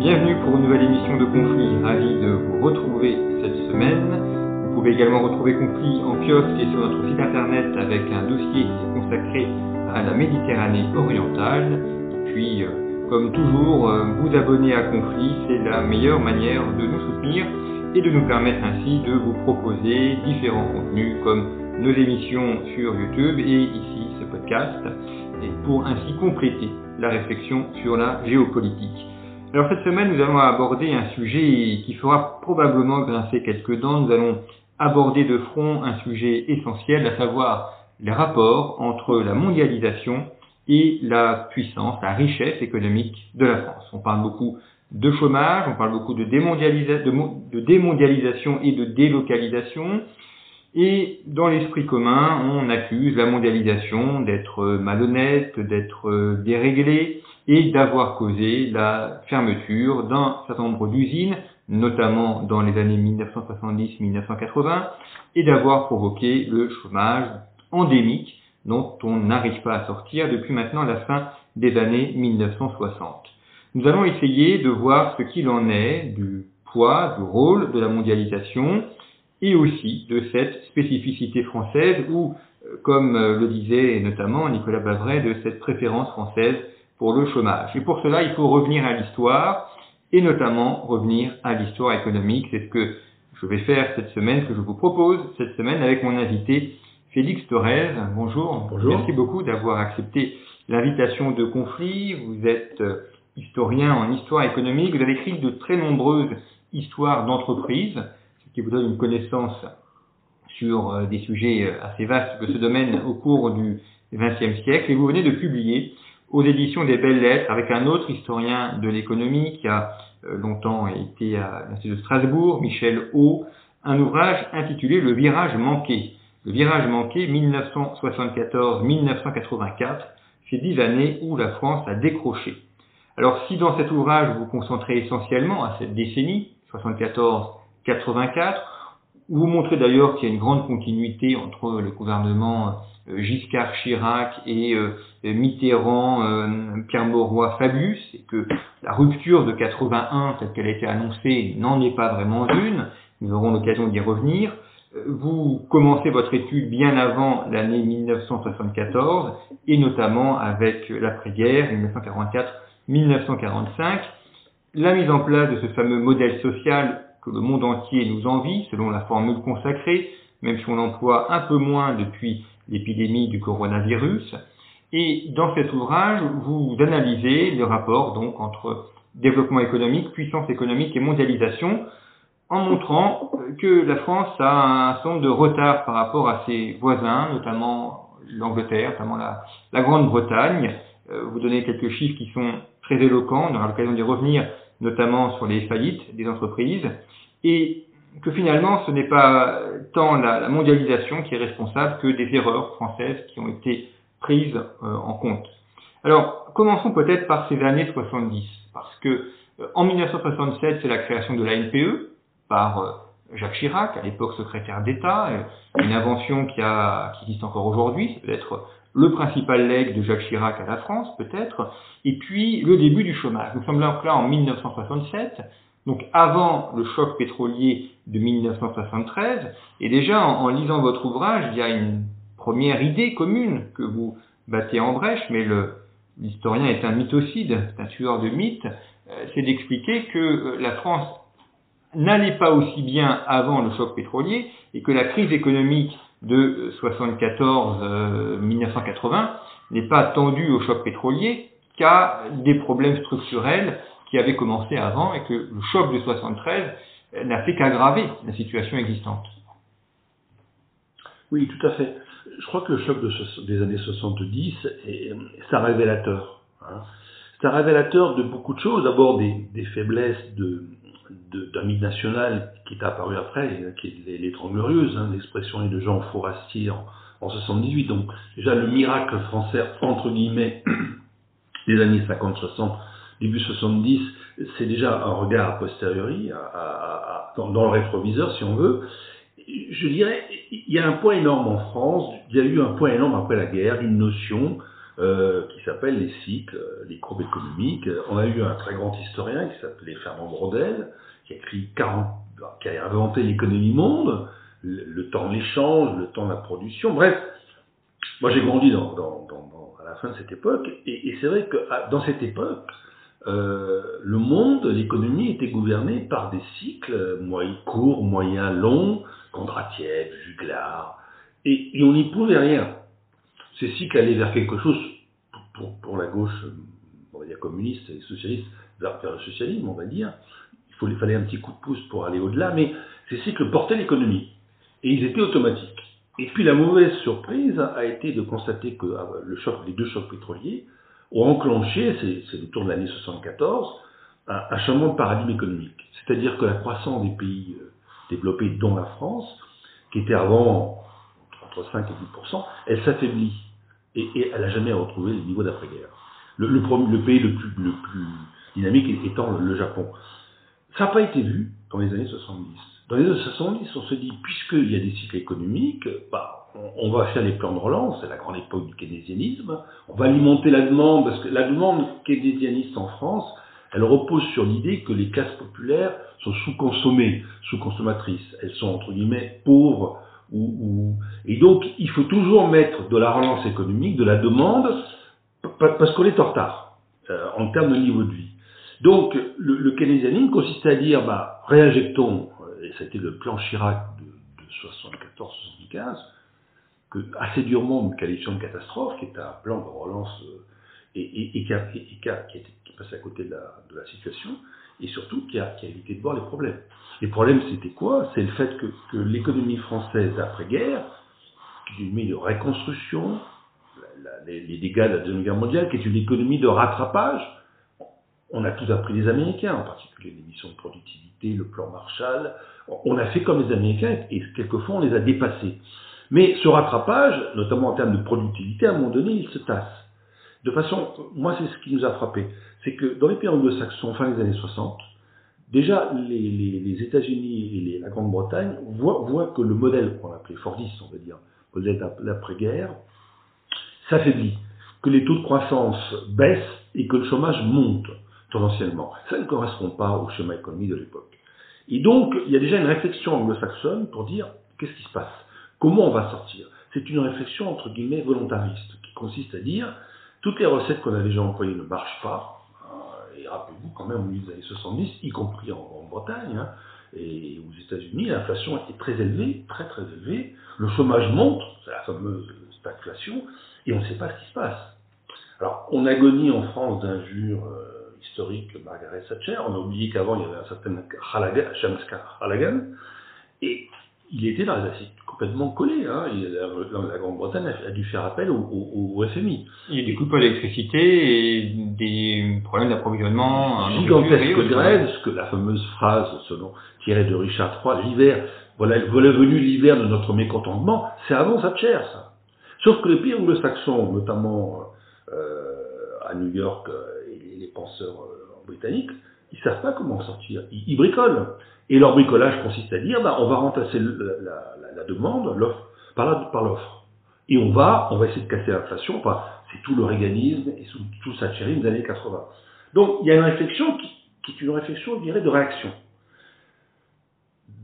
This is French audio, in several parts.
Bienvenue pour une nouvelle émission de Conflit. Ravi de vous retrouver cette semaine. Vous pouvez également retrouver Conflit en kiosque et sur notre site internet avec un dossier consacré à la Méditerranée orientale. Et puis, euh, comme toujours, euh, vous abonner à Conflit, c'est la meilleure manière de nous soutenir et de nous permettre ainsi de vous proposer différents contenus comme nos émissions sur YouTube et ici ce podcast, et pour ainsi compléter la réflexion sur la géopolitique. Alors cette semaine, nous allons aborder un sujet qui fera probablement grincer quelques dents. Nous allons aborder de front un sujet essentiel, à savoir les rapports entre la mondialisation et la puissance, la richesse économique de la France. On parle beaucoup de chômage, on parle beaucoup de, démondialisation et de délocalisation. Et dans l'esprit commun, on accuse la mondialisation d'être malhonnête, d'être déréglée, et d'avoir causé la fermeture d'un certain nombre d'usines, notamment dans les années 1970-1980, et d'avoir provoqué le chômage endémique dont on n'arrive pas à sortir depuis maintenant la fin des années 1960. Nous allons essayer de voir ce qu'il en est du poids, du rôle de la mondialisation et aussi de cette spécificité française ou, euh, comme le disait notamment Nicolas Bavray, de cette préférence française pour le chômage. Et pour cela, il faut revenir à l'histoire, et notamment revenir à l'histoire économique. C'est ce que je vais faire cette semaine, que je vous propose cette semaine avec mon invité Félix Torres. Bonjour. Bonjour. Merci beaucoup d'avoir accepté l'invitation de conflit. Vous êtes euh, historien en histoire économique. Vous avez écrit de très nombreuses histoires d'entreprises, ce qui vous donne une connaissance sur euh, des sujets euh, assez vastes de ce domaine au cours du XXe siècle. Et vous venez de publier aux éditions des Belles Lettres avec un autre historien de l'économie qui a euh, longtemps été à l'Institut de Strasbourg, Michel Haut, un ouvrage intitulé Le virage manqué. Le virage manqué 1974-1984, ces dix années où la France a décroché. Alors si dans cet ouvrage vous vous concentrez essentiellement à cette décennie, 74-84, vous montrez d'ailleurs qu'il y a une grande continuité entre le gouvernement euh, Giscard Chirac et euh, Mitterrand, euh, Pierre Mauroy, Fabius, et que la rupture de 81, telle qu'elle a été annoncée, n'en est pas vraiment une. Nous aurons l'occasion d'y revenir. Vous commencez votre étude bien avant l'année 1974, et notamment avec l'après-guerre, 1944-1945, la mise en place de ce fameux modèle social que le monde entier nous envie, selon la formule consacrée, même si on l'emploie un peu moins depuis l'épidémie du coronavirus. Et dans cet ouvrage, vous analysez le rapport donc entre développement économique, puissance économique et mondialisation, en montrant que la France a un certain de retard par rapport à ses voisins, notamment l'Angleterre, notamment la, la Grande-Bretagne. Euh, vous donnez quelques chiffres qui sont très éloquents, on aura l'occasion d'y revenir, notamment sur les faillites des entreprises, et que finalement ce n'est pas tant la, mondialisation qui est responsable que des erreurs françaises qui ont été prises euh, en compte. Alors, commençons peut-être par ces années 70, parce que euh, en 1967, c'est la création de la NPE par euh, Jacques Chirac, à l'époque secrétaire d'État, une invention qui, a, qui existe encore aujourd'hui, c'est peut-être le principal legs de Jacques Chirac à la France, peut-être, et puis le début du chômage. Nous sommes là en 1967, donc avant le choc pétrolier de 1973, et déjà en, lisant votre ouvrage, il y a une première idée commune que vous battez en brèche, mais l'historien est un mythocide, c'est un tueur de mythes, euh, c'est d'expliquer que euh, la France n'allait pas aussi bien avant le choc pétrolier et que la crise économique de 74-1980 n'est pas tendue au choc pétrolier qu'à des problèmes structurels qui avait commencé avant et que le choc de 73 n'a fait qu'aggraver la situation existante. Oui, tout à fait. Je crois que le choc des années 70, c'est un révélateur. Hein. C'est un révélateur de beaucoup de choses. D'abord des, faiblesses de, d'un mythe national qui est apparu après, qui est les, hein, l'expression est de Jean Forastier en, en 78. Donc déjà le miracle français, entre guillemets, des années 50-60, début 70, c'est déjà un regard a posteriori, dans, le rétroviseur si on veut. Je dirais, il y a un point énorme en France, il y a eu un point énorme après la guerre, une notion euh, qui s'appelle les cycles, les courbes économiques. On a eu un très grand historien qui s'appelait Fernand Brodel, qui a écrit 40, qui a inventé l'économie monde, le, temps de l'échange, le temps de la production, bref. Moi j'ai grandi dans, à la fin de cette époque, et, c'est vrai que dans cette époque, euh, le monde, l'économie était gouvernée par des cycles moyens, courts, moyens, longs, Kondratiev, Juglar, et, et on n'y pouvait rien. Ces cycles allaient vers quelque chose, pour, la gauche, on va dire communiste et socialiste, vers, le socialisme, on va dire. Il, fallait un petit coup de pouce pour aller au-delà, mais ces cycles portaient l'économie, et ils étaient automatiques. Et puis la mauvaise surprise a été de constater que ah, le choc, les deux chocs pétroliers ont enclenché, c'est autour de l'année 74, un, un, changement de paradigme économique. C'est-à-dire que la croissance des pays euh, développés, dont la France, qui était avant entre 5 et 10 elle s'affaiblit. Et, elle n'a jamais retrouvé le niveau d'après-guerre. Le, pays le plus, dynamique étant le, Japon. Ça n'a pas été vu dans les années 70. Dans les années 70, on se dit, puisqu'il y a des cycles économiques, bah, on va faire les plans de relance, c'est la grande époque du keynésianisme, on va alimenter la demande, parce que la demande keynésianiste en France, elle repose sur l'idée que les classes populaires sont sous-consommées, sous-consommatrices, elles sont entre guillemets pauvres, et donc il faut toujours mettre de la relance économique, de la demande, parce qu'on est en retard euh, en termes de niveau de vie. Donc le, le keynésianisme consistait à dire, bah, réinjectons, euh, et c'était le plan Chirac de, de 74-75, que assez durement nous qualifions de catastrophe, qui est un plan de relance euh, et, qui, a, passé à côté de la situation, et surtout qui a, évité de voir les problèmes. Les problèmes, c'était quoi? C'est le fait que, l'économie française d'après-guerre, qui est une de reconstruction, les, les, dégâts de la Deuxième Guerre mondiale, qui est une économie de rattrapage, on a tout appris des Américains, en particulier l'émission de productivité, le plan Marshall. On a fait comme les Américains et quelquefois on les a dépassés. Mais ce rattrapage, notamment en termes de productivité, à un moment donné, il se tasse. De façon, moi, c'est ce qui nous a frappé. C'est que dans les pays anglo-saxons, fin des années 60, déjà, les, États-Unis et la Grande-Bretagne voient, voient, que le modèle qu'on appelait Fordiste, on va dire, modèle d'après-guerre, s'affaiblit, que les taux de croissance baissent et que le chômage monte tendanciellement. Ça ne correspond pas au schéma économique de l'époque. Et donc, il y a déjà une réflexion anglo-saxonne pour dire qu'est-ce qui se passe? Comment on va sortir? C'est une réflexion entre guillemets volontariste qui consiste à dire toutes les recettes qu'on a déjà employées ne marchent pas. Euh, et rappelez-vous quand même au milieu des années 70, y compris en, Bretagne hein, et aux États-Unis, l'inflation est très élevée, très très élevée. Le chômage monte, c'est la fameuse stagflation, et on ne sait pas ce qui se passe. Alors, on agonie en France d'injures euh, historiques Margaret Thatcher. On a oublié qu'avant il y avait un certain Halagan, et il était dans les complètement collé. Hein. la, Grande-Bretagne a, dû faire appel au, FMI. Il y a des coupes à l'électricité et des problèmes d'approvisionnement. Gigantesque grève, ce que la fameuse phrase selon tirée de Richard III, l'hiver, voilà, voilà venu l'hiver de notre mécontentement, c'est avant Thatcher ça. Sauf que les pays anglo-saxons, notamment euh, à New York euh, et les penseurs euh, britanniques, ils savent pas comment sortir. ils bricolent. Et leur bricolage consiste à dire, bah, on va remplacer la, demande, l'offre, par, l'offre. Et on va, on va essayer de casser l'inflation. C'est tout le réganisme et tout, tout Thatcherisme des années 80. Donc, il y a une réflexion qui, est une réflexion, je dirais, de réaction.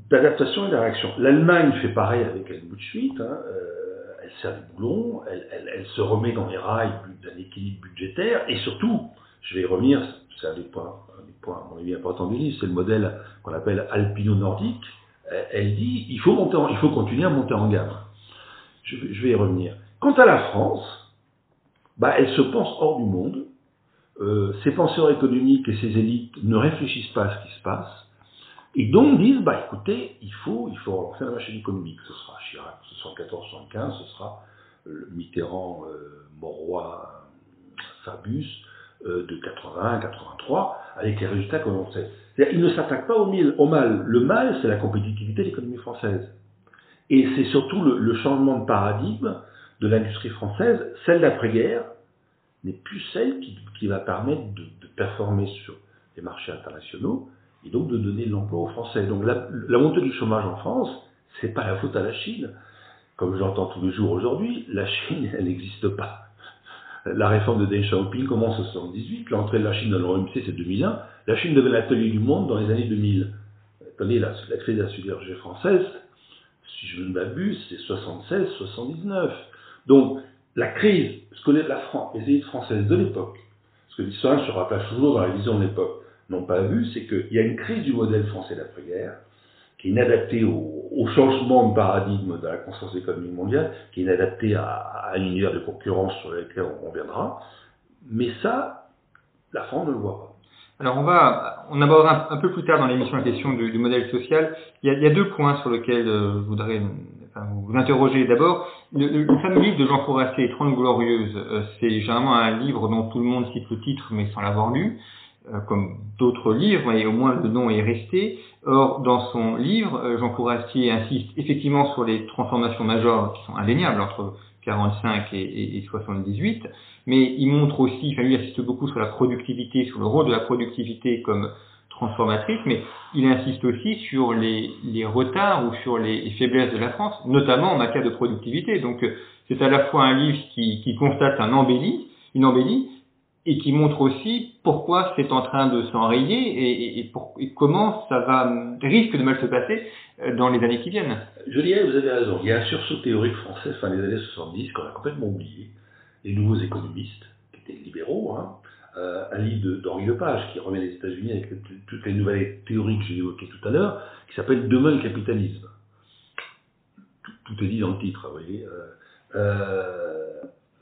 D'adaptation et de réaction. L'Allemagne fait pareil avec Helmut Schmidt. Hein, euh, elle sert boulons, elle, elle, elle, se remet dans les rails d'un équilibre budgétaire. Et surtout, je vais y revenir, c'est un des points point, c'est le modèle qu'on appelle alpino-nordique. Elle dit il faut, monter il faut continuer à monter en gamme. Je, vais y revenir. Quant à la France, bah, elle se pense hors du monde. Euh, ses penseurs économiques et ses élites ne réfléchissent pas à ce qui se passe. Et donc disent, bah écoutez, il faut, il faut relancer la machine économique. Ce sera Chirac, ce sera 1475, ce sera Mitterrand, euh, Fabius de 81, 83, avec les résultats que l'on sait. Il ne s'attaque pas au, mal. Le mal, c'est la compétitivité de l'économie française. Et c'est surtout le, changement de paradigme de l'industrie française, celle d'après-guerre, n'est plus celle qui, va permettre de, de, performer sur les marchés internationaux et donc de donner de l'emploi aux Français. Donc la, la montée du chômage en France, c'est pas la faute à la Chine. Comme j'entends tous les jours aujourd'hui, la Chine, elle n'existe pas. La réforme de Deng Xiaoping commence en 1978, l'entrée de la Chine dans l'OMC c'est 2001. La Chine devait l'atelier du monde dans les années 2000. Attendez, la, la crise de la sidérurgie française, si je ne m'abuse, c'est 76-79. Donc, la crise, ce que la France, les élites françaises de l'époque, ce que l'histoire se rattache toujours dans la vision de l'époque, n'ont pas vu, c'est qu'il y a une crise du modèle français d'après-guerre, qui est inadaptée au, changement de paradigme de la conscience économique mondiale, qui est inadaptée à, à un univers de concurrence sur lequel on, reviendra. Mais ça, la France ne le voit pas. Alors on va, on abordera un, peu plus tard dans l'émission la question du, modèle social. Il y, a, deux points sur lesquels euh, je voudrais vous interroger. D'abord, le, fameux livre de Jean Fourassier, 30 glorieuses, euh, c'est généralement un livre dont tout le monde cite le titre mais sans l'avoir lu. Euh, comme d'autres livres, et au moins le nom est resté. Or, dans son livre, euh, Jean Courassier insiste effectivement sur les transformations majeures qui sont indéniables entre 45 et, et 78, mais il montre aussi, enfin lui insiste beaucoup sur la productivité, sur le rôle de la productivité comme transformatrice, mais il insiste aussi sur les, retards ou sur les, faiblesses de la France, notamment en matière de productivité. Donc c'est à la fois un livre qui, constate un embellie, une embellie, et qui montre aussi pourquoi c'est en train de s'enrayer et, comment ça va risque de mal se passer euh, dans les années qui viennent. Je dirais, vous avez raison, il y a un sursaut théorique français fin des années 70 qu'on a complètement oublié. Les nouveaux économistes, qui étaient libéraux, hein, euh, un livre d'Henri Lepage qui remet les États-Unis avec toutes les nouvelles théories que j'ai évoquées tout à l'heure, qui s'appelle Demain le capitalisme. Tout, est dit dans le titre, vous voyez. Euh, euh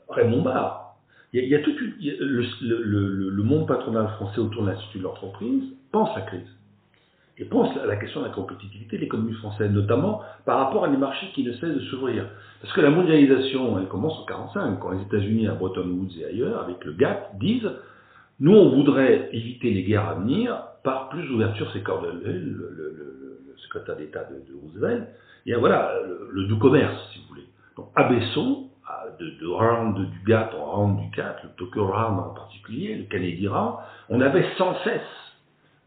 Raymond Barre, il y a, tout le, monde patronal français autour de l'Institut de l'entreprise pense la crise et pense à la question de la compétitivité de l'économie française, notamment par rapport à des marchés qui ne cessent de s'ouvrir. Parce que la mondialisation, elle commence en 1945, quand les États-Unis, à Bretton Woods et ailleurs, avec le GATT, disent nous, on voudrait éviter les guerres à venir par plus d'ouverture, c'est Cordell, le, le, secrétaire d'État de, de, Roosevelt, et voilà, le, doux commerce, si vous voulez. Donc, abaissons de, de round du GATT en round du GATT, le Tokyo Round en particulier, le Kennedy Round, on avait sans cesse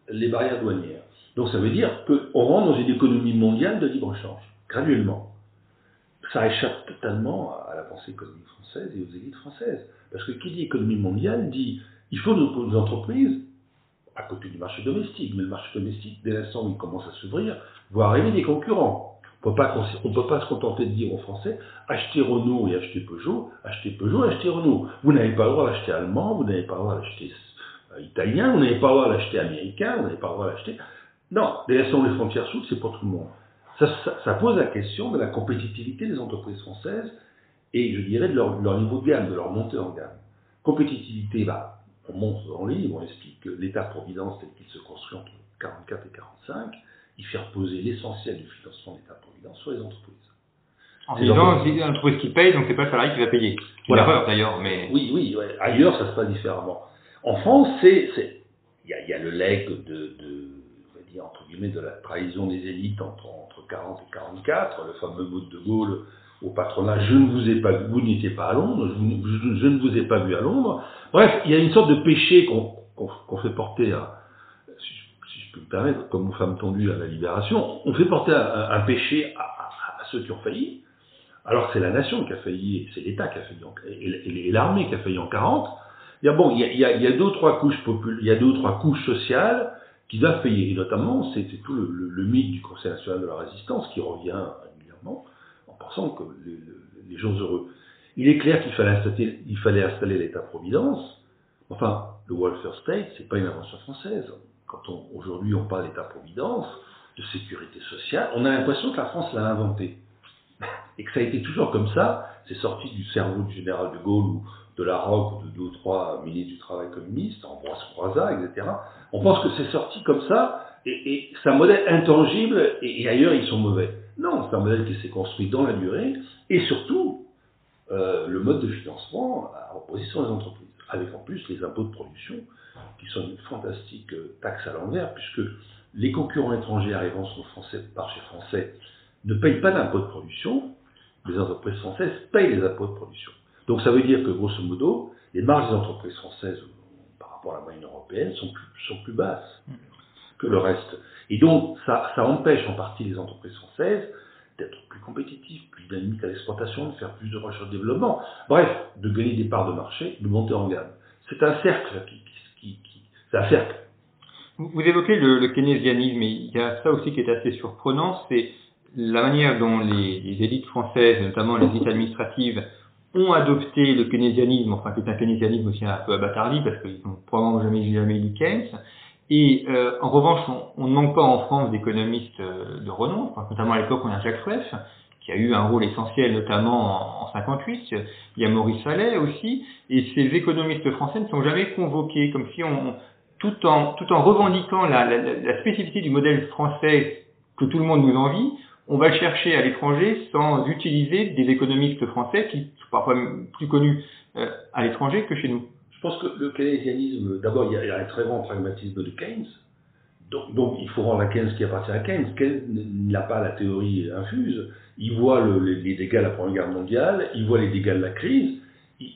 les barrières douanières. Donc ça veut dire qu'on rentre dans une économie mondiale de libre-échange, graduellement. Ça échappe totalement à la pensée économique française et aux élites françaises. Parce que qui dit économie mondiale dit il faut nos, entreprises à côté du marché domestique. Mais le marché domestique, dès l'instant où il commence à s'ouvrir, voit arriver des concurrents. On ne peut pas se contenter de dire aux Français achetez Renault et achetez Peugeot, achetez Peugeot et achetez Renault. Vous n'avez pas le droit d'acheter allemand, vous n'avez pas le droit d'acheter euh, italien, vous n'avez pas le droit d'acheter américain, vous n'avez pas le droit d'acheter. Non, laissons les frontières s'ouvrent, c'est pour tout le monde. Ça, pose la question de la compétitivité des entreprises françaises et je dirais de leur, niveau de gamme, de leur montée en gamme. Compétitivité, bah, on montre dans le livre, on explique que l'État-providence tel qu'il se construit entre 44 et 45, il fait reposer l'essentiel du financement de l'État-providence sur les entreprises. En disant, c'est l'entreprise qui paye, donc c'est pas le salarié qui va payer. Voilà. Une erreur d'ailleurs, mais. Oui, oui, ailleurs ça se passe différemment. En France, c'est, il y a, y a, le leg de, de on va dire, entre guillemets, de la trahison des élites entre, entre 40 et 44, le fameux mot de Gaulle au patronat, je ne vous ai pas vu, vous n'étiez pas à Londres, je, je, ne vous ai pas vu à Londres. Bref, il y a une sorte de péché qu'on qu'on fait porter à, me permettre, comme aux femmes tendues à la libération, on fait porter un, péché à, ceux qui ont failli, alors c'est la nation qui a failli, c'est l'État qui a failli, et, l'armée qui a failli en 40. Il y a, bon, il y a, deux ou trois couches sociales qui doivent payer, et notamment, c'est tout le, mythe du Conseil national de la résistance qui revient régulièrement en pensant que les, gens heureux. Il est clair qu'il fallait installer, il fallait installer l'État-providence. Enfin, le welfare state, c'est pas une invention française quand aujourd'hui on parle d'État-providence, de sécurité sociale, on a l'impression que la France l'a inventé. et que ça a été toujours comme ça, c'est sorti du cerveau du général de Gaulle ou de la Roque ou de deux ou trois ministres du travail communiste, Ambroise Croizat, etc. On pense que c'est sorti comme ça, et, c'est un modèle intangible, et, ailleurs ils sont mauvais. Non, c'est un modèle qui s'est construit dans la durée, et surtout, euh, le mode de financement reposé sur les entreprises, avec en plus les impôts de production, qui sont une fantastique euh, taxe à l'envers, puisque les concurrents étrangers arrivant sur le français, marché français ne payent pas d'impôts de production, les entreprises françaises payent les impôts de production. Donc ça veut dire que, grosso modo, les marges des entreprises françaises par rapport à la moyenne européenne sont plus, sont plus basses que le reste. Et donc, ça, ça empêche en partie les entreprises françaises d'être plus compétitives, plus dynamiques à l'exportation, de faire plus de recherche et développement. Bref, de gagner des parts de marché, de monter en gamme. C'est un cercle qui, qui, Vous évoquez le, le keynésianisme, et il y a ça aussi qui est assez surprenant, c'est la manière dont les, les, élites françaises, notamment les élites administratives, ont adopté le keynésianisme, enfin qui est un keynésianisme aussi un peu abattardi, parce qu'ils n'ont probablement jamais, jamais lu Keynes. Et euh, en revanche, on, on, ne manque pas en France d'économistes euh, de renom, notamment à l'époque on a Jacques Rueff, qui a eu un rôle essentiel notamment en, en 58, il y a Maurice Fallet aussi, et ces économistes français ne sont jamais convoqués, comme si tout en, revendiquant la, la, la spécificité du modèle français que tout le monde nous envie, on va le chercher à l'étranger sans utiliser des économistes français qui sont parfois plus connus euh, à l'étranger que chez nous. Je pense que le keynésianisme, d'abord, il y a un très grand pragmatisme de Keynes. Donc, donc, il faut rendre à Keynes ce qui appartient à Keynes. Keynes n'a pas la théorie infuse. Il voit le, les, dégâts de la Première Guerre mondiale, il voit les dégâts de la crise, il,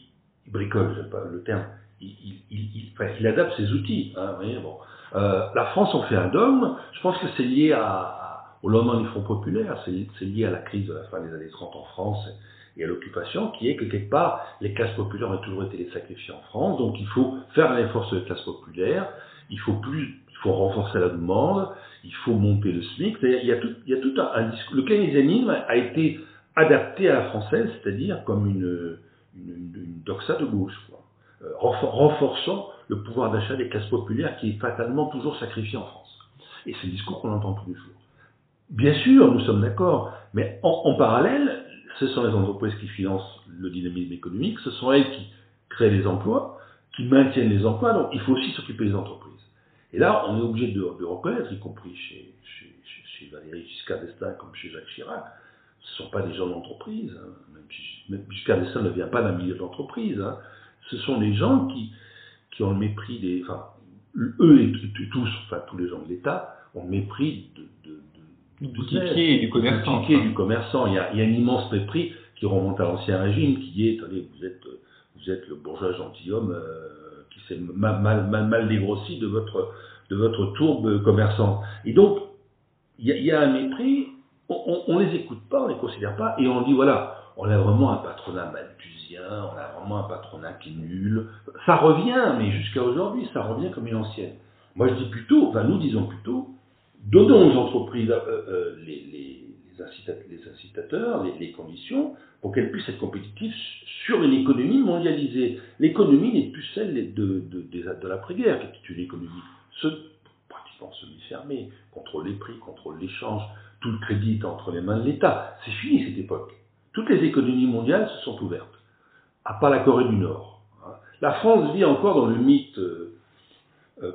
bricole, c'est pas le terme, il, il, enfin, il, adapte ses outils. Hein, bon. euh, la France en fait un dogme. Je pense que c'est lié à, au lendemain du Front populaire, c'est lié à la crise de la fin des années 30 en France et à l'occupation, qui est que quelque part, les classes populaires ont toujours été les sacrifiés en France, donc il faut faire un effort sur les classes populaires, il faut plus, faut renforcer la demande, il faut monter le SMIC, il y a tout, un, discours. Le keynésianisme a été adapté à la française, c'est-à-dire comme une, une, doxa de gauche. Euh, renforçant le pouvoir d'achat des classes populaires qui est fatalement toujours sacrifié en France. Et c'est le discours qu'on entend tous les jours. Bien sûr, nous sommes d'accord, mais en, parallèle, ce sont les entreprises qui financent le dynamisme économique, ce sont elles qui créent les emplois, qui maintiennent les emplois, donc il faut aussi s'occuper des entreprises. Et là, on est obligé de, reconnaître, y compris chez, chez, chez, Valéry Giscard d'Estaing comme chez Jacques Chirac, ce ne sont pas des gens d'entreprise. Hein. Même, Giscard d'Estaing ne vient pas d'un milieu d'entreprise. Hein. Ce sont des gens qui, qui ont le mépris des... Enfin, eux et tous, enfin tous les gens de l'État, ont le mépris de, du et du commerçant. Du du commerçant. Il y, a, il y a un immense mépris qui remonte à l'ancien régime, qui est, attendez, vous êtes, vous êtes le bourgeois gentilhomme euh, s'est mal, mal, dégrossi de votre, de votre tourbe commerçant. Et donc, il y a, un mépris, on ne les écoute pas, on ne les considère pas, et on dit, voilà, on a vraiment un patronat malthusien, on a vraiment un patronat qui est nul. Ça revient, mais jusqu'à aujourd'hui, ça revient comme une ancienne. Moi, je dis plutôt, enfin, nous disons plutôt, donnons aux entreprises euh, euh, les, les, incitateurs, les, conditions pour qu'elles puissent être compétitives sur une économie mondialisée. L'économie n'est plus celle de, de, de, de l'après-guerre, qui est une économie se, pratiquement semi-fermée, contrôle les prix, contrôle l'échange, tout le crédit est entre les mains de l'État. C'est fini cette époque. Toutes les économies mondiales se sont ouvertes, à part la Corée du Nord. Hein. La France vit encore dans le mythe euh,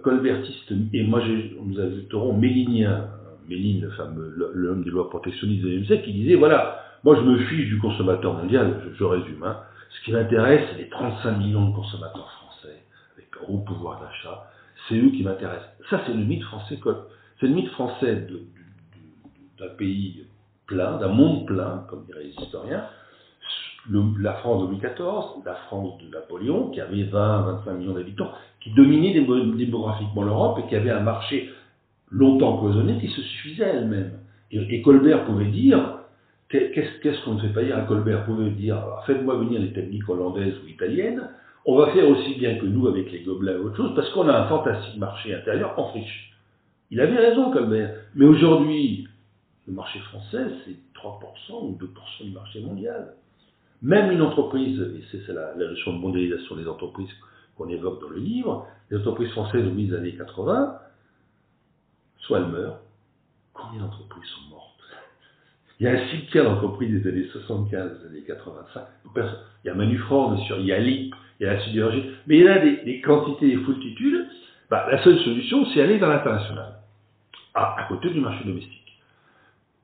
colbertiste, et moi nous ajouterons mélinien, Méline, le fameux l'homme des lois protectionnistes de siècle, qui disait voilà, moi je me fiche du consommateur mondial, je, résume, hein. ce qui m'intéresse, c'est les 35 millions de consommateurs français, avec gros pouvoir d'achat, c'est eux qui m'intéressent. Ça, c'est le mythe français, c'est le mythe français d'un pays plein, d'un monde plein, comme diraient les historiens, la France de Louis XIV, la France de Napoléon, qui avait 20-25 millions d'habitants, qui dominait démographiquement l'Europe et qui avait un marché longtemps cloisonné qui se suffisait à elle-même. Et, Colbert pouvait dire, qu'est-ce qu'on ne fait pas dire à Colbert? Pouvait dire, faites-moi venir les techniques hollandaises ou italiennes, on va faire aussi bien que nous avec les gobelins et autre chose, parce qu'on a un fantastique marché intérieur en friche. Il avait raison, Colbert. Mais aujourd'hui, le marché français, c'est 3% ou 2% du marché mondial. Même une entreprise, et c'est la, la de mondialisation des entreprises qu'on évoque dans le livre, les entreprises françaises au milieu années 80, soit elles meurent, combien d'entreprises sont mortes? Il y a un cimetière d'entreprise des années 75, des années 85. Il y a Manufran, il y a LIP, il y a la sidérurgie, mais il y a des, quantités, des foultitudes. Bah, la seule solution, c'est aller dans l'international, à, côté du marché domestique.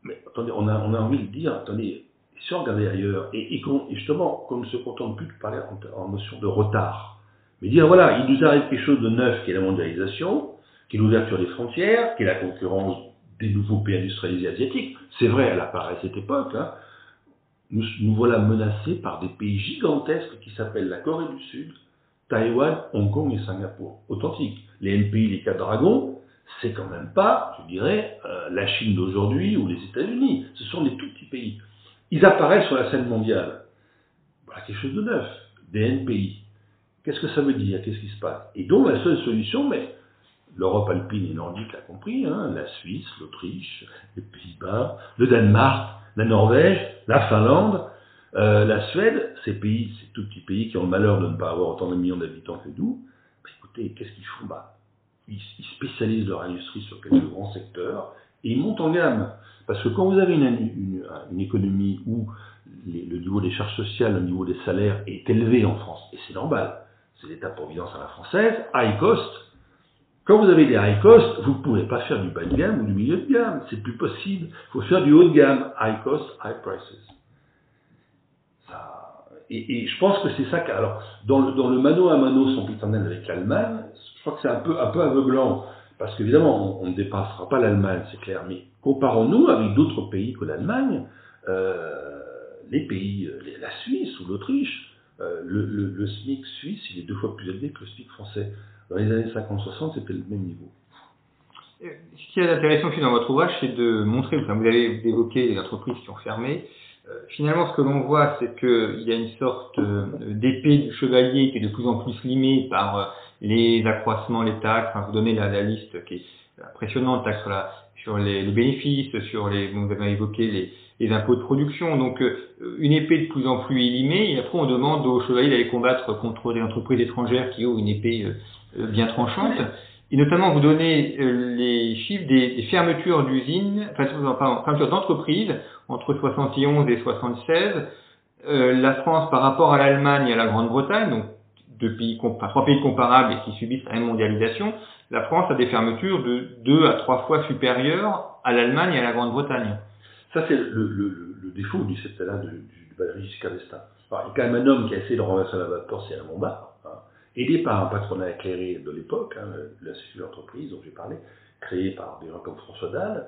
Mais attendez, on a, on a envie de dire, attendez, si on regardait ailleurs, et, justement, qu'on ne se contente plus de parler en, notion de retard, mais dire, voilà, il nous arrive quelque chose de neuf qui est la mondialisation, qui est l'ouverture des frontières, qui est la concurrence des nouveaux pays industrialisés asiatiques. C'est vrai, elle apparaît à cette époque. Hein. Nous, nous, voilà menacés par des pays gigantesques qui s'appellent la Corée du Sud, Taïwan, Hong Kong et Singapour. Authentique. Les NPI, les quatre dragons, c'est quand même pas, je dirais, euh, la Chine d'aujourd'hui ou les États-Unis. Ce sont des tout petits pays. Ils apparaissent sur la scène mondiale. Voilà quelque chose de neuf. Des NPI. Qu'est-ce que ça veut dire? Qu'est-ce qui se passe? Et donc la seule solution, mais l'Europe alpine et nordique l'a compris, hein, la Suisse, l'Autriche, les Pays-Bas, le Danemark, la Norvège, la Finlande, euh, la Suède, ces pays, ces tout petits pays qui ont le malheur de ne pas avoir autant de millions d'habitants que nous, bah, écoutez, qu'est-ce qu'ils font? Bah, ils, spécialisent leur industrie sur quelques grands secteurs et ils montent en gamme. Parce que quand vous avez une, une, économie où le niveau des charges sociales, le niveau des salaires est élevé en France, et c'est normal, c'est l'état-providence à la française, high cost, quand vous avez des high cost, vous ne pouvez pas faire du bas de gamme ou du milieu de gamme. C'est plus possible. Il faut faire du haut de gamme. High cost, high prices. et, je pense que c'est ça. alors, dans le, dans le mano à mano sempiternel avec l'Allemagne, je crois que c'est un peu, un peu aveuglant. Parce qu'évidemment, on, ne dépassera pas l'Allemagne, c'est clair. Mais comparons-nous avec d'autres pays que l'Allemagne. Euh, les pays, euh, la Suisse ou l'Autriche, euh, le, le, SMIC suisse, il est deux fois plus élevé que le SMIC français. Les années 50-60, c'était le même niveau. Euh, ce qui est intéressant aussi dans votre ouvrage, c'est de montrer, vous avez évoqué les entreprises qui ont fermé, euh, finalement, ce que l'on voit, c'est qu'il y a une sorte euh, d'épée du chevalier qui est de plus en plus limée par les accroissements, les taxes. Vous donnez la, liste qui est impressionnante, taxes sur, les, bénéfices, sur les, vous avez évoqué les, impôts de production. Donc une épée de plus en plus illimée, et après on demande aux chevaliers d'aller combattre contre des entreprises étrangères qui ont une épée euh, bien tranchante. Et notamment, vous donnez euh, les chiffres des, fermetures d'usines, enfin, fermetures d'entreprises entre 71 et 76. Euh, la France, par rapport à l'Allemagne et à la Grande-Bretagne, donc deux pays, trois pays comparables et qui subissent la même mondialisation, la France a des fermetures de deux à trois fois supérieures à l'Allemagne et à la Grande-Bretagne. Ça, c'est le, défaut du septennat du, du Valéry Giscard d'Estaing. Il y a quand même un homme qui a essayé de renverser la vapeur, c'est Alain Bombard aidé par un patronat éclairé de l'époque, hein, l'Institut d'entreprise dont j'ai parlé, créé par des gens comme François Dalle,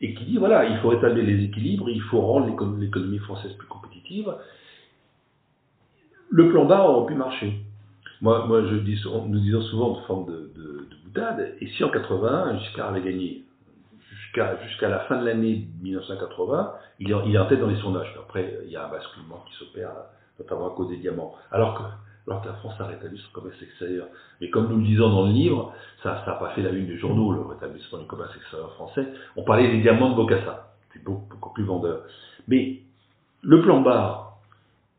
et qui dit voilà, il faut rétablir les équilibres, il faut rendre l'économie française plus compétitive. Le plan bas aurait pu marcher. Moi, moi je dis, nous disons souvent de forme de, de, boutade, et si en 81, Giscard avait gagné jusqu'à jusqu'à la fin de l'année 1980, il est, il est en tête dans les sondages. Après, il y a un basculement qui s'opère, notamment à cause des diamants. Alors que alors que la France a rétabli son commerce extérieur. Mais comme nous le disons dans le livre, ça n'a pas fait la une des journaux, le rétablissement du commerce extérieur français. On parlait des diamants de Bocassa, c'est beaucoup, beaucoup, plus vendeur. Mais le plan bar,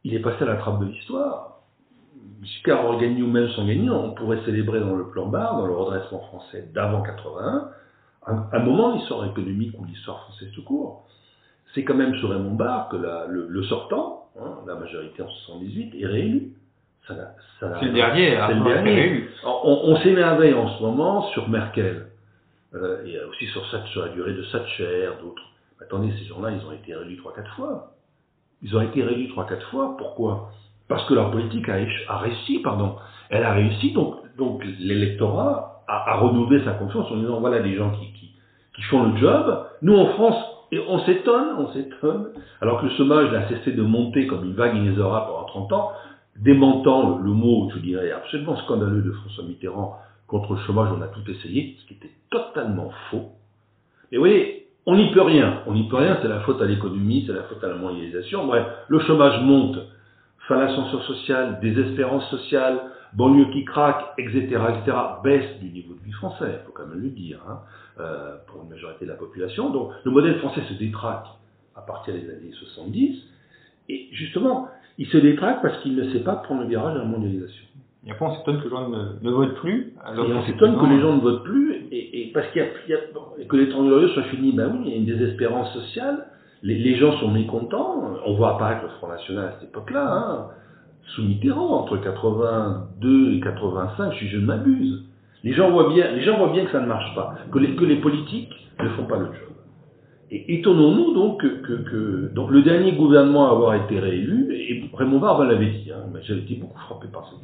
il est passé à la trappe de l'histoire. Giscard gagné ou même sans gagner, on pourrait célébrer dans le plan bar, dans le redressement français d'avant 81, un, moment de l'histoire économique ou l'histoire française tout court. C'est quand même sur Raymond Barre que le, sortant, hein, la majorité en 78, est réélu. C'est le dernier. C'est le dernier. On, on s'émerveille en ce moment sur Merkel euh, et aussi sur, sur, la durée de Thatcher, d'autres. Attendez, ces gens-là, ils ont été réélus 3-4 fois. Ils ont été réélus 3-4 fois. Pourquoi? Parce que leur politique a, a, réussi, pardon. Elle a réussi, donc, donc l'électorat a, a, renouvelé sa confiance en disant voilà des gens qui, qui, qui font le job. Nous, en France, et on s'étonne, on s'étonne, alors que le chômage n'a cessé de monter comme une vague inésorable pendant 30 ans, démentant le, mot, je dirais, absolument scandaleux de François Mitterrand contre le chômage, on a tout essayé, ce qui était totalement faux. Et vous voyez, on n'y peut rien. On n'y peut rien, c'est la faute à l'économie, c'est la faute à la mondialisation. Bref, le chômage monte, fin l'ascenseur social, désespérance sociale, banlieue qui craque, etc., etc., baisse du niveau de vie français, il faut quand même le dire, hein, euh, pour une majorité de la population. Donc le modèle français se détraque à partir des années 70. Et justement, il se détraque parce qu'il ne sait pas prendre le virage de la mondialisation. Et après, on s'étonne que les gens ne, votent plus. Alors et on s'étonne que les gens ne votent plus, et, parce qu'il y a, que les Trente Glorieux soient finis, ben oui, il y a une désespérance sociale, les, gens sont mécontents. On voit apparaître le Front National à cette époque-là, hein, sous Mitterrand, entre 82 et 85, si je ne m'abuse. Les gens voient bien, les gens voient bien que ça ne marche pas, que les, que les politiques ne font pas le job. Et étonnons-nous donc que, donc le dernier gouvernement à avoir été réélu, et Raymond Barbe l'avait dit, hein, j'avais été beaucoup frappé par ça,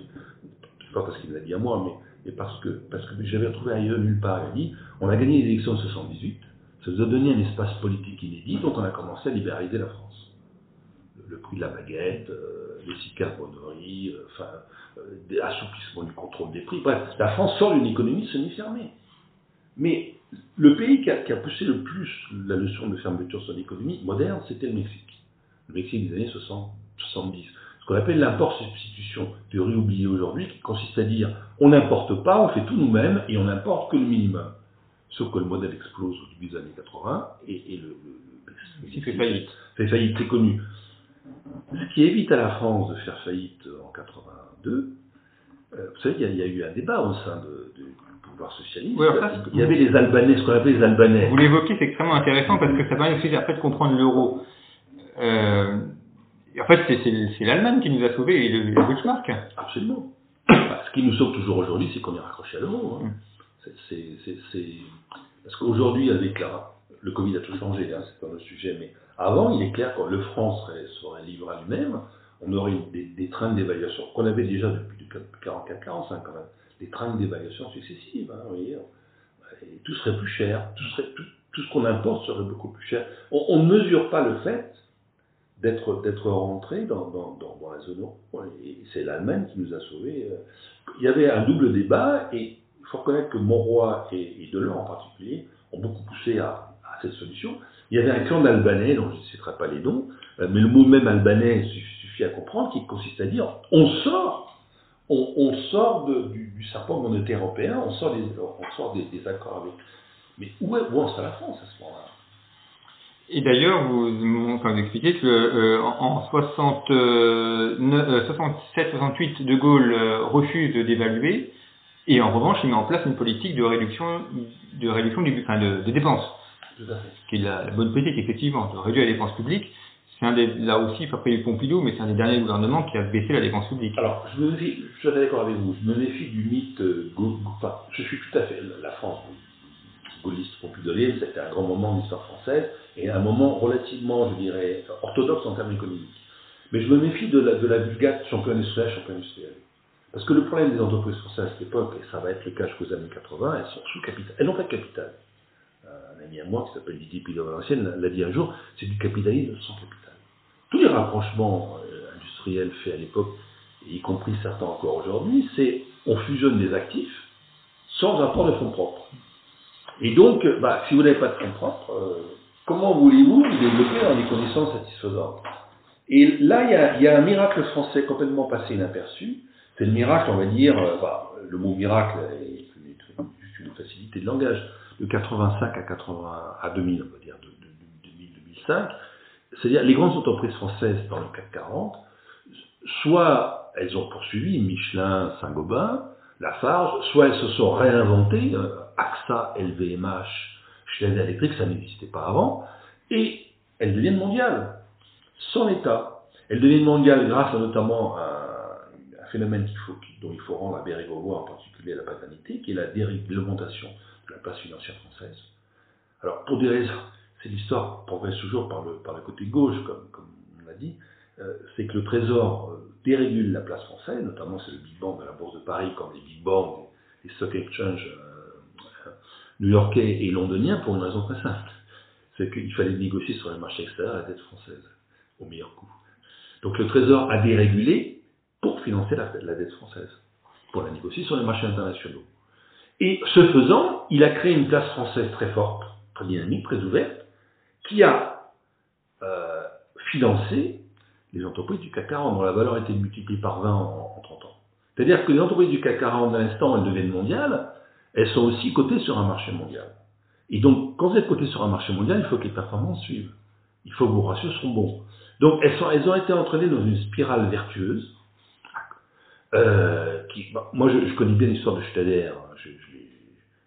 pas parce qu'il l'a dit à moi, mais, parce que, parce que j'avais retrouvé ailleurs nulle part, il a dit, on a gagné les élections en 78, ça nous a donné un espace politique inédit, donc on a commencé à libéraliser la France. Le, prix de la baguette, euh, les carbonneries, euh, enfin, euh, des assouplissements du contrôle des prix, bref, la France sort d'une économie semi-fermée. Mais le pays qui a, poussé le plus la notion de fermeture sur l'économie moderne, c'était le Mexique. Le Mexique des années 60, 70. Ce qu'on appelle l'import-substitution, théorie oubliée aujourd'hui, qui consiste à dire on n'importe pas, on fait tout nous-mêmes et on n'importe que le minimum. Sauf que le modèle explose au début des années 80 et, le, Mexique fait faillite. Fait faillite, c'est connu. Ce qui évite à la France de faire faillite en 82, euh, vous savez, il y, a eu un débat au sein de, socialiste. il y avait les Albanais, ce qu'on appelait les Albanais. Vous l'évoquez, c'est extrêmement intéressant parce que ça permet aussi après de comprendre l'euro. Euh, en fait, c'est l'Allemagne qui nous a sauvés et le, Deutschmark. Absolument. ce qui nous sauve toujours aujourd'hui, c'est qu'on est raccroché à l'euro. Hein. Mm. Parce qu'aujourd'hui, avec la, le Covid a tout changé, hein, c'est pas le sujet, mais avant, il est clair que le France serait, serait livré à lui-même, on aurait des, des trains d'évaluation qu'on avait déjà depuis 44-45 quand même des trains d'évaluation successives. Hein, tout serait plus cher, tout, ce qu'on importe serait beaucoup plus cher. On, ne mesure pas le fait d'être rentré dans, dans, la zone euro. C'est l'Allemagne qui nous a sauvés. Euh. Il y avait un double débat, et il faut reconnaître que Monroy et, et Delors en particulier ont beaucoup poussé à, cette solution. Il y avait un clan d'Albanais, dont je ne citerai pas les noms, euh, mais le mot même albanais suffit à comprendre, qui consiste à dire on sort on, sort du, du, serpent monétaire européen, on sort des, on sort des, accords avec. Mais où, est, où en sera la France à ce moment-là? Et d'ailleurs, vous, enfin, vous expliquez que euh, en 67-68, euh, De Gaulle euh, refuse d'évaluer, et en revanche, il met en place une politique de réduction, de réduction du, enfin, de, dépenses. Tout à fait. Qui est la, la, bonne politique, effectivement, de réduire les dépenses publiques c'est un des, là aussi, il faut appeler Pompidou, mais c'est un des derniers gouvernements qui a baissé la dépense publique. Alors, je me méfie, je suis d'accord avec vous, je me méfie du mythe, euh, enfin, je suis tout à fait, la France, gaulliste pompidolienne, c'était un grand moment de l'histoire française, et un moment relativement, je dirais, orthodoxe en termes économiques. Mais je me méfie de la, de la vulgate champion industriel, champion industriel. Parce que le problème des entreprises françaises à cette époque, et ça va être le cas jusqu'aux années 80, elles sont sous capital. Elles n'ont pas de capital. Un ami à moi qui s'appelle Didier Pilot Valenciennes l'a dit un jour, c'est du capitalisme sans capital tous les rapprochements euh, industriels faits à l'époque, y compris certains encore aujourd'hui, c'est on fusionne des actifs sans apport de fonds propres. Et donc, bah, si vous n'avez pas de fonds propres, euh, comment voulez-vous développer dans des conditions satisfaisantes Et là, il y, a, un miracle français complètement passé inaperçu. C'est le miracle, on va dire, euh, bah, le mot miracle est juste une facilité de langage, de 85 à 80 à 2000, on va dire, de 2000 2005 c'est-à-dire les grandes entreprises françaises dans le CAC 40, soit elles ont poursuivi Michelin, Saint-Gobain, Lafarge, soit elles se sont réinventées, euh, AXA, LVMH, Schneider Electric, ça n'existait pas avant, et elles deviennent mondiales, sans État. Elles deviennent mondiales grâce à notamment un, phénomène dont il faut rendre à Bérégovoy, en particulier à la paternité, qui est la déréglementation de la place financière française. Alors, pour des raisons, c'est l'histoire progresse toujours par le, par le côté gauche, comme, comme on l'a dit, euh, c'est que le Trésor euh, dérégule la place française, notamment c'est le Big Bang de la Bourse de Paris, comme les Big Bang, les stock exchange euh, new-yorkais et londoniens, pour une raison très simple. C'est qu'il fallait négocier sur les marchés extérieurs la dette française, au meilleur coût. Donc le Trésor a dérégulé pour financer la, la dette française, pour la négocier sur les marchés internationaux. Et ce faisant, il a créé une place française très forte, très dynamique, très ouverte, qui a euh, financé les entreprises du CAC 40, dont la valeur a été multipliée par 20 en, 30 ans. C'est-à-dire que les entreprises du CAC 40, à l'instant, elles deviennent mondiales, elles sont aussi cotées sur un marché mondial. Et donc, quand vous êtes coté sur un marché mondial, il faut que les performances suivent. Il faut que vos ratios seront bons. Donc, elles, ont été entraînées dans une spirale vertueuse. Euh, moi, je, connais bien l'histoire de Schneider, je,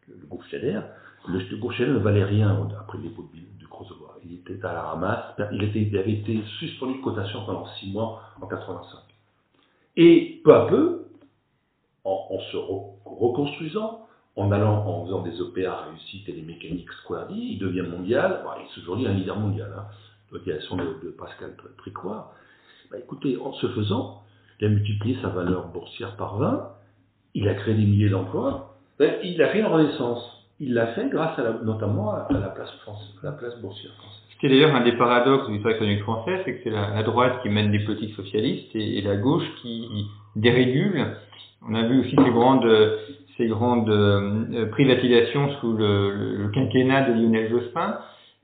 le, groupe Schneider. Le, groupe Schneider ne valait rien après les dépôt de Il était à la ramasse, il, avait été suspendu de cotation pendant six mois en 85. Et peu à peu, en, se reconstruisant, en faisant des OPA réussites et des mécaniques Square il devient mondial. Bon, il est aujourd'hui un leader mondial. Hein, de, de Pascal Tricoire. Bah, écoutez, en se faisant, il a multiplié sa valeur boursière par 20, il a créé des milliers d'emplois, ben, il a fait une renaissance. Il l'a fait grâce à notamment à la place, française, la place boursière française. Ce qui est d'ailleurs un des paradoxes de l'histoire économique française, c'est que c'est la, droite qui mène des politiques socialistes et, la gauche qui dérégule. On a vu aussi ces grandes, ces grandes euh, privatisations sous le, quinquennat de Lionel Jospin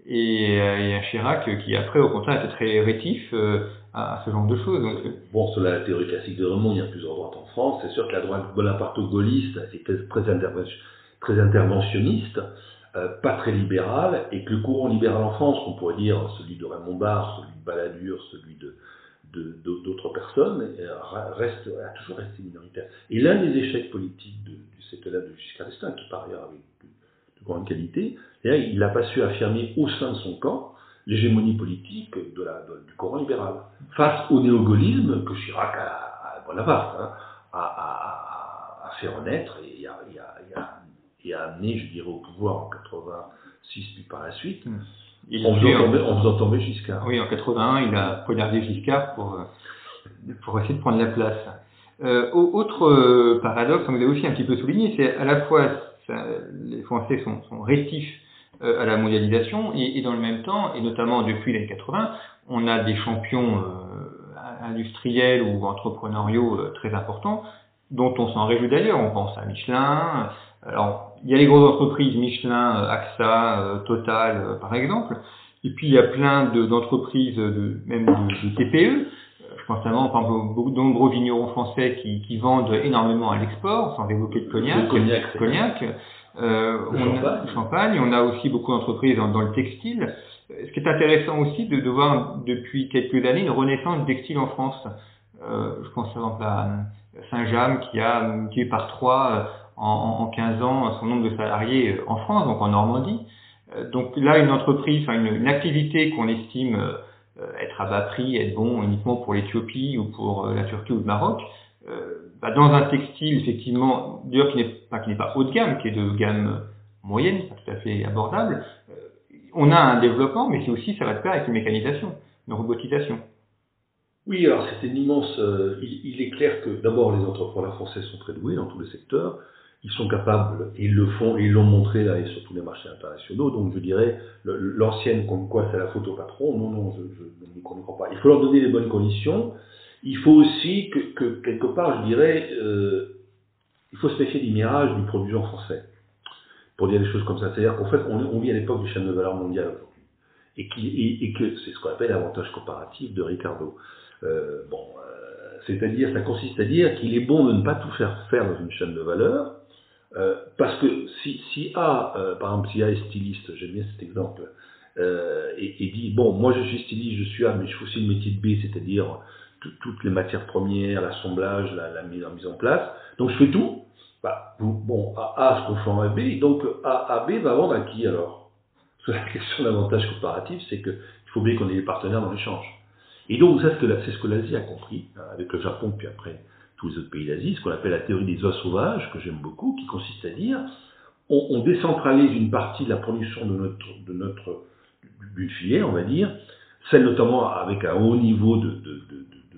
et, euh, un Chirac qui après au contraire était très rétif euh, à, ce genre de choses. Bon, sur la théorie classique de Raymond, il y a plusieurs droites en France. C'est sûr que la droite bonaparto-gaulliste était très, très interventionniste, euh, pas très libérale, et que le courant libéral en France, qu'on pourrait dire celui de Raymond Barre, celui de Balladur, celui de d'autres personnes, reste, a toujours resté minoritaire. Et l'un des échecs politiques de, du septennat de Giscard d'Estaing, qui par ailleurs avait de, de grande qualité, il n'a pas su affirmer au sein de son camp l'hégémonie politique du courant libéral, face au néo-gaullisme que Chirac a, Bonaparte hein, a, fait renaître et a, et a, amené, je dirais, au pouvoir en 86 puis par la suite, hmm. il en, faisant tomber, en, faisant tomber, Giscard. Oui, en 81, il a poignardé Giscard pour, euh, pour essayer de prendre la place. Euh, autre euh, paradoxe, on vous a aussi un petit peu souligné, c'est à la fois les Français sont, sont rétifs euh, à la mondialisation et, dans le même temps, et notamment depuis les 80, on a des champions euh, industriels ou entrepreneuriaux très importants dont on s'en réjouit d'ailleurs. On pense à Michelin. Alors, il y a les grosses entreprises, Michelin, AXA, Total, par exemple. Et puis, il y a plein d'entreprises, de, même de, TPE. Je pense notamment, par exemple, de nombreux vignerons français qui, qui vendent énormément à l'export, sans évoquer de cognac. cognac. cognac. Euh, on champagne. A, champagne. On a aussi beaucoup d'entreprises dans, le textile. Ce qui est intéressant aussi de, de, voir depuis quelques années une renaissance du textile en France. Euh, je pense par exemple à Saint-James qui a multiplié par trois euh, en, en 15 ans son nombre de salariés euh, en France, donc en Normandie. Euh, donc là, une entreprise, enfin une, une activité qu'on estime être à bas prix, être bon uniquement pour l'Éthiopie ou pour la Turquie ou le Maroc, euh, bah, dans un textile, effectivement, d'ailleurs qui n'est pas, qui n'est pas haut de gamme, qui est de gamme moyenne, pas tout à fait abordable, euh, on a un développement, mais c'est aussi, ça va de pair avec une mécanisation, une robotisation. Oui, alors c'est une immense. Euh, il, est clair que d'abord les entrepreneurs français sont très doués dans tous les secteurs. Ils sont capables, ils le font, ils l'ont montré là et sur tous les marchés internationaux. Donc je dirais l'ancienne comme quoi c'est la au patron. Non, non, je, ne comprends pas. Il faut leur donner les bonnes conditions il faut aussi que, quelque part, je dirais, euh, il faut se méfier du mirage du produisant français, pour dire des choses comme ça. C'est-à-dire qu'en fait, on, vit à l'époque des chaînes de valeur mondiale aujourd'hui, et, et, que c'est ce qu'on appelle l'avantage comparatif de Ricardo. Euh, bon, euh, c'est-à-dire, ça consiste à dire qu'il est bon de ne pas tout faire faire dans une chaîne de valeur, parce que si, si A, par exemple, si A est styliste, j'aime bien cet exemple, et, et, dit, bon, moi je suis styliste, je suis A, mais je fais aussi le métier de B, c'est-à-dire toutes les matières premières, l'assemblage, la, mise, en place. Donc je fais tout. Bah, bon, A, se conforme à B, donc A, B va vendre à qui alors? Parce la question d'avantage comparatif, c'est qu'il faut bien qu'on ait des partenaires dans l'échange. Et donc c'est ce que l'Asie a compris, hein, avec le Japon, puis après tous les autres pays d'Asie, ce qu'on appelle la théorie des oies sauvages, que j'aime beaucoup, qui consiste à dire, on, décentralise une partie de la production de notre, de on va dire, celle notamment avec un haut niveau de,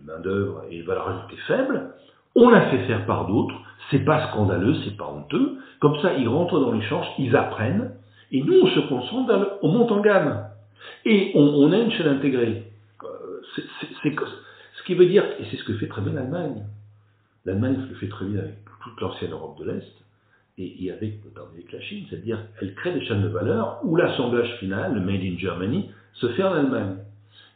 main-d'œuvre et valeur ajoutée faible, on l'a fait faire par d'autres, c'est pas scandaleux, c'est pas honteux, comme ça ils rentrent dans l'échange, ils apprennent, et nous on se concentre, on monte en gamme, et on, a une chaîne intégrée. Euh, c'est, ce qui veut dire, et c'est ce que fait très bien l'Allemagne. L'Allemagne le fait très bien avec toute l'ancienne Europe de l'Est, et, avec avec la Chine, c'est-à-dire elle crée des chaînes de valeur où l'assemblage final, le Made in Germany, se fait en Allemagne.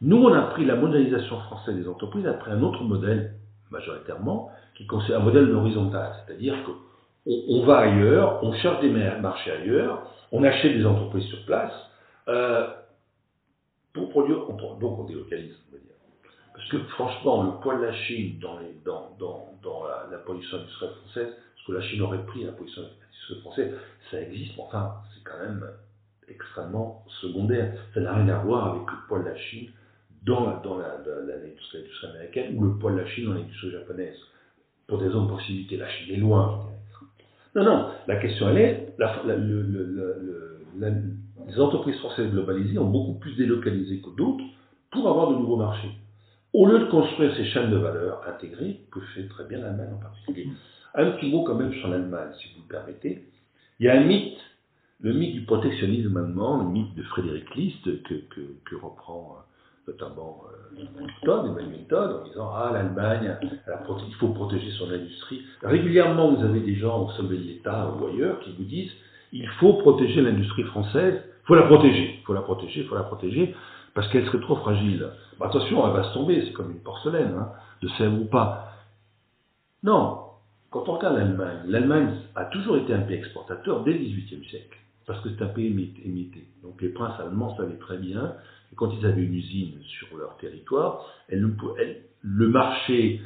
Nous, on a pris la modélisation française des entreprises, a pris un autre modèle, majoritairement, qui concerne un modèle horizontal. C'est-à-dire qu'on on va ailleurs, on cherche des marchés ailleurs, on achète des entreprises sur place, euh, pour produire, donc on délocalise, on va dire. Parce que franchement, le poids de la Chine dans, la, la, production industrielle française, ce que la Chine aurait pris la production industrielle française, ça existe, mais enfin, c'est quand même extrêmement secondaire. Ça n'a rien à voir avec le poids de la Chine dans, la, l'industrie américaine ou le poids de la Chine dans l'industrie japonaise. Pour des zones de proximité, la Chine est loin. Non, non, la question elle est, les entreprises françaises globalisées ont beaucoup plus délocalisé que d'autres pour avoir de nouveaux marchés. Au lieu de construire ces chaînes de valeur intégrées, que fait très bien l'Allemagne en particulier. Un petit mot quand même sur l'Allemagne, si vous le permettez. Il y a un mythe, le mythe du protectionnisme allemand, le mythe de Frédéric List, que, que, reprend euh, notamment euh, Todd, Emmanuel Todd, en disant Ah, l'Allemagne, il faut protéger son industrie. Régulièrement, vous avez des gens au sommet de l'État ou ailleurs qui vous disent Il faut protéger l'industrie française, il faut la protéger, il faut la protéger, il faut la protéger, parce qu'elle serait trop fragile. Bah, attention, elle va se tomber, c'est comme une porcelaine, hein, de sève ou pas. Non, quand on regarde l'Allemagne, l'Allemagne a toujours été un pays exportateur dès le XVIIIe siècle, parce que c'est un pays émité. Donc les princes allemands savaient très bien que quand ils avaient une usine sur leur territoire, le marché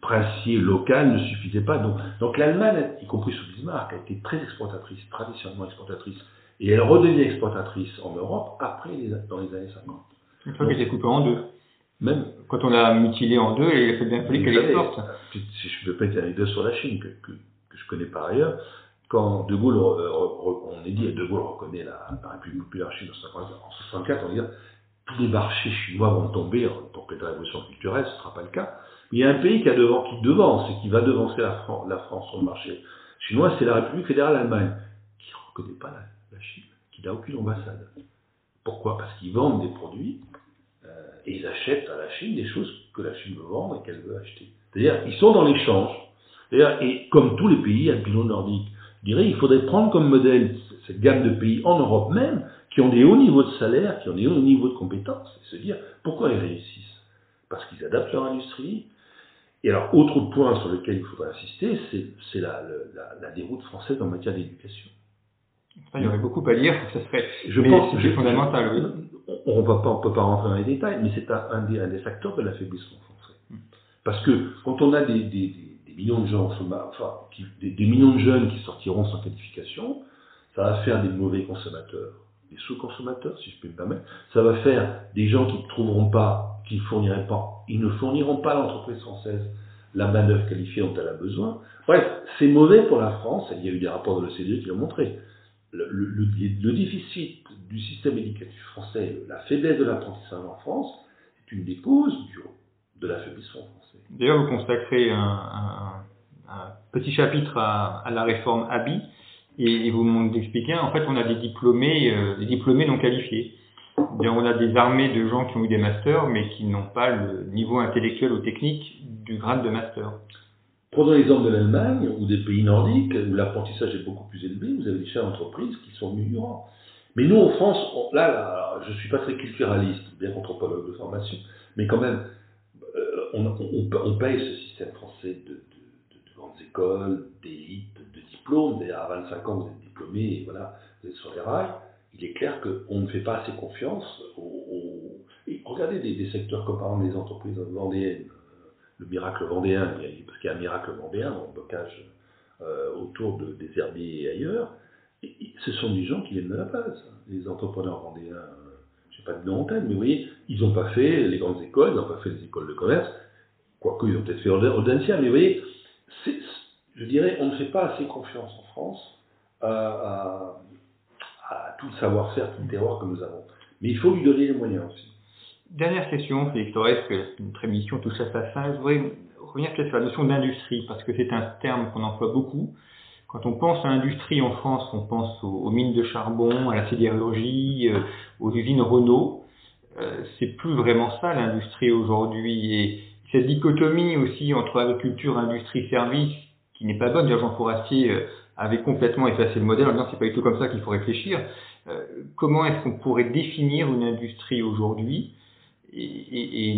princier local ne suffisait pas. Donc, l'Allemagne, y compris sous Bismarck, a été très exportatrice, traditionnellement exportatrice. Et elle redevient exportatrice en Europe après dans les années 50. Une fois s'est coupée en deux. Même quand on l'a mutilée en deux, il a fait bien fallu qu'elle exporte. Si je peux pas une anecdote sur la Chine, que, je connais par ailleurs, quand De Gaulle, on est dit, De Gaulle reconnaît la, République populaire chine en 1964, on dit tous les marchés chinois vont tomber pour que la révolution culturelle, ce ne sera pas le cas. Mais il y a un pays qui, a devant, qui devance et qui va devancer la, France, sur le marché chinois, c'est la République fédérale allemande, qui ne reconnaît pas la Chine, qui n'a aucune ambassade. Pourquoi? Parce qu'ils vendent des produits et ils achètent à la Chine des choses que la Chine veut vendre et qu'elle veut acheter. C'est-à-dire, ils sont dans l'échange. Et comme tous les pays alpino-nordiques, je dirais, il faudrait prendre comme modèle cette gamme de pays en Europe même, qui ont des hauts niveaux de salaire, qui ont des hauts niveaux de compétences, et se dire pourquoi ils réussissent? Parce qu'ils adaptent leur industrie. Et alors, autre point sur lequel il faudrait insister, c'est la, la, déroute française en matière d'éducation. Il y aurait beaucoup à dire, ça serait je pense, c'est fondamental. Oui on ne peut pas rentrer dans les détails, mais c'est un, des, facteurs de l'affaiblissement français. Hmm. Parce que quand on a des, millions de gens, enfin, des, millions de jeunes qui sortiront sans qualification, ça va faire des mauvais consommateurs, des sous-consommateurs, si je peux me permettre. Ça va faire des gens qui ne trouveront pas, qui ne fourniraient pas, ils ne fourniront pas à l'entreprise française la main-d'œuvre qualifiée dont elle a besoin. Bref, c'est mauvais pour la France, il y a eu des rapports de l'OCDE qui l'ont montré le, déficit du système éducatif français, la faiblesse de l'apprentissage en France, c'est une des causes du, de l'affaiblissement français. D'ailleurs, vous consacrez un, petit chapitre à, la réforme ABI et, vous m'expliquez, en fait, on a des diplômés, euh, des diplômés non qualifiés. on a des armées de gens qui ont eu des masters, mais qui n'ont pas le niveau intellectuel ou technique du grade de master. Prenons l'exemple de l'Allemagne ou des pays nordiques où l'apprentissage est beaucoup plus élevé, vous avez des chefs d'entreprise qui sont mieux Mais nous, en France, là, je ne suis pas très culturaliste, bien qu'anthropologue de formation, mais quand même, euh, on, paye ce système français de, grandes écoles, d'élite, de diplômes. À 25 ans, vous êtes diplômé, et voilà, vous êtes sur les rails. Il est clair qu'on ne fait pas assez confiance aux. regardez des, des, secteurs comme par exemple les entreprises vendéennes le miracle vendéen, parce qu'il y a un miracle vendéen le blocage euh, autour de, des herbiers et ailleurs, ce sont des gens qui viennent de la base. Les entrepreneurs vendéens, euh, je n'ai pas de nom en tête, mais vous voyez, ils n'ont pas fait les grandes écoles, ils n'ont pas fait les écoles de commerce, quoique ils ont peut-être fait Audencia, mais vous voyez, je dirais, on ne fait pas assez confiance en France à, à tout le savoir-faire, tout le terroir que nous avons. Mais il faut lui donner les moyens aussi. Dernière question, Félix Torres, que notre émission touche à sa fin? Je voudrais revenir peut-être sur la notion d'industrie, parce que c'est un terme qu'on emploie beaucoup. Quand on pense à industrie en France, on pense aux, mines de charbon, à la sidérurgie, euh, aux usines Renault. Euh, c'est plus vraiment ça l'industrie aujourd'hui. Et cette dichotomie aussi entre agriculture, industrie, service, qui n'est pas bonne. Jean Forestier euh, avait complètement effacé le modèle en disant c'est pas du tout comme ça qu'il faut réfléchir. comment est-ce qu'on pourrait définir une industrie aujourd'hui? Et,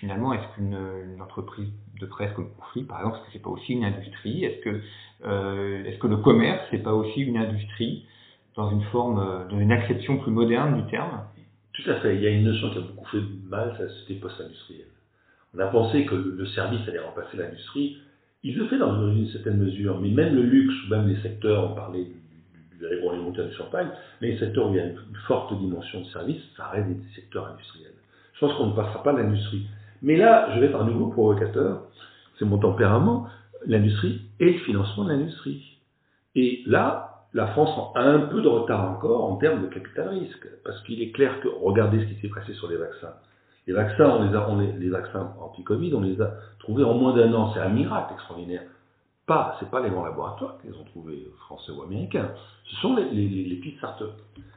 finalement, est-ce qu'une entreprise de presse comme Conflit, par exemple, est-ce que c'est pas aussi une industrie? Est-ce que, euh, est-ce que le commerce, c'est pas aussi une industrie dans une forme, euh, dans une acception plus moderne du terme? Tout à fait. Il y a une notion qui a beaucoup fait mal, c'est la société post-industrielle. On a pensé que le service allait remplacer l'industrie. Il le fait dans une certaine mesure, mais même le luxe, ou même les secteurs, on parlait du, vous allez voir les montagnes de Champagne, mais les secteurs où il y a une, forte dimension de service, ça reste des secteurs industriels. Je pense qu'on ne passera pas l'industrie. Mais là, je vais être un nouveau provocateur, c'est mon tempérament, l'industrie et le financement de l'industrie. Et là, la France a un peu de retard encore en termes de capital risque, parce qu'il est clair que, regardez ce qui s'est passé sur les vaccins. Les vaccins, on les, a, les, vaccins anti-Covid, on les a trouvés en moins d'un an. C'est un miracle extraordinaire. Pas, c'est pas les grands laboratoires qui les ont trouvés, français ou américains. Ce sont les, les, petites startups.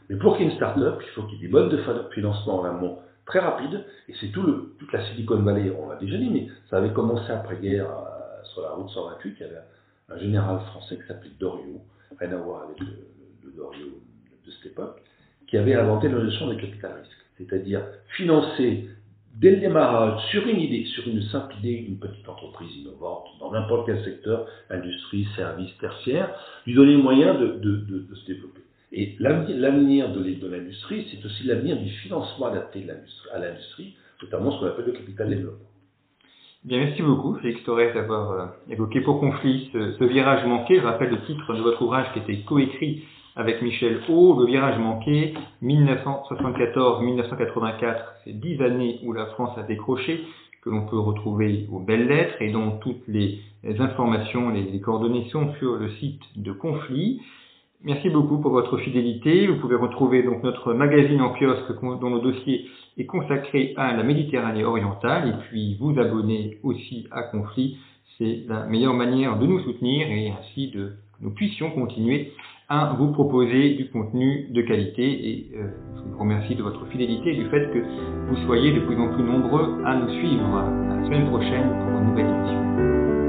Mais pour qu'il y ait une startup, il faut qu'il y ait des modes de financement en amont très rapides. Et c'est tout le, toute la Silicon Valley, on l'a déjà dit, mais ça avait commencé après-guerre euh, sur la route 128. Il y avait un général français qui s'appelait Doriot, rien à voir avec le, Doriot de cette époque, qui avait inventé la notion de capital risque. C'est-à-dire financer dès le démarrage, sur une idée, sur une simple idée, une petite entreprise innovante, dans n'importe quel secteur, industrie, service, tertiaire, lui donner les moyens de, se développer. Et l'avenir de l'industrie, c'est aussi l'avenir du financement adapté à l'industrie, notamment ce qu'on appelle le capital développement. Bien, merci beaucoup, Félix Torres, d'avoir euh, évoqué pour conflit ce, virage manqué. Je rappelle le titre de votre ouvrage qui était coécrit avec Michel O, Le virage manqué, 1974-1984, c'est dix années où la France a décroché, que l'on peut retrouver aux belles lettres et dont toutes les, informations, les, les, coordonnées sont sur le site de Conflit. Merci beaucoup pour votre fidélité. Vous pouvez retrouver donc notre magazine en kiosque dont le dossier est consacré à la Méditerranée orientale et puis vous abonner aussi à Conflit. C'est la meilleure manière de nous soutenir et ainsi de nous puissions continuer à vous proposer du contenu de qualité et euh, je vous remercie de votre fidélité et du fait que vous soyez de plus en plus nombreux à nous suivre. À la semaine prochaine pour une nouvelle émission.